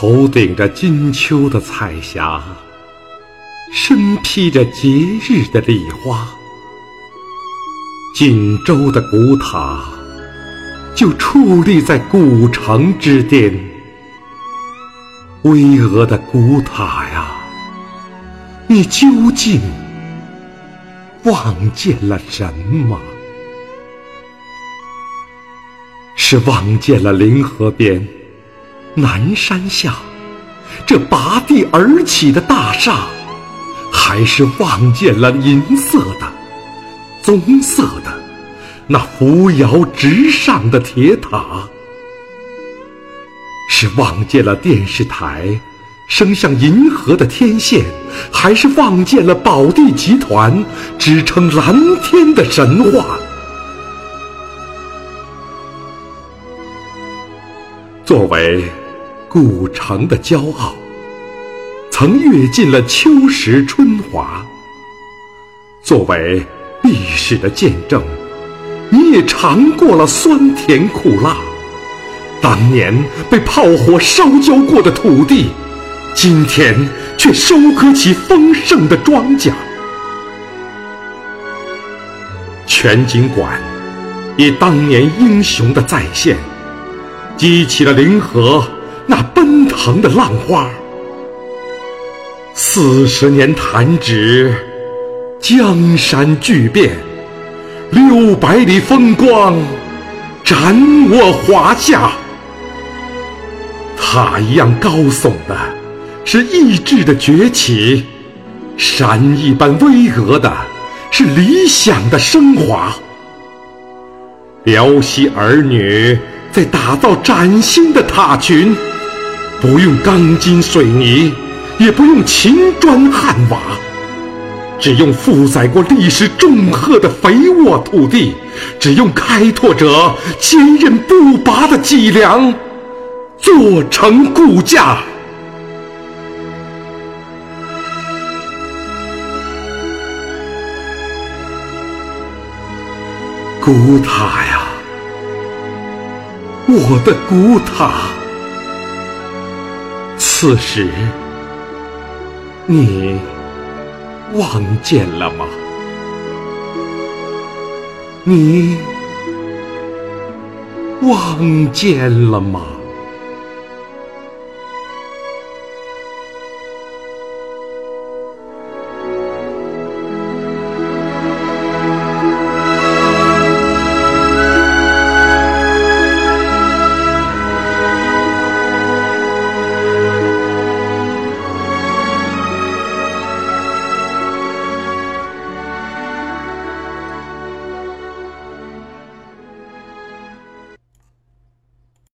头顶着金秋的彩霞，身披着节日的礼花，锦州的古塔就矗立在古城之巅。巍峨的古塔呀，你究竟望见了什么？是望见了临河边、南山下这拔地而起的大厦，还是望见了银色的、棕色的那扶摇直上的铁塔？是望见了电视台伸向银河的天线，还是望见了宝地集团支撑蓝天的神话？作为古城的骄傲，曾阅尽了秋实春华；作为历史的见证，你也尝过了酸甜苦辣。当年被炮火烧焦过的土地，今天却收割起丰盛的庄稼。全景馆以当年英雄的再现。激起了临河那奔腾的浪花，四十年弹指，江山巨变，六百里风光，展我华夏。塔一样高耸的，是意志的崛起；山一般巍峨的，是理想的升华。辽西儿女。在打造崭新的塔群，不用钢筋水泥，也不用秦砖汉瓦，只用负载过历史重荷的肥沃土地，只用开拓者坚韧不拔的脊梁，做成骨架。古塔呀！我的古塔，此时你望见了吗？你望见了吗？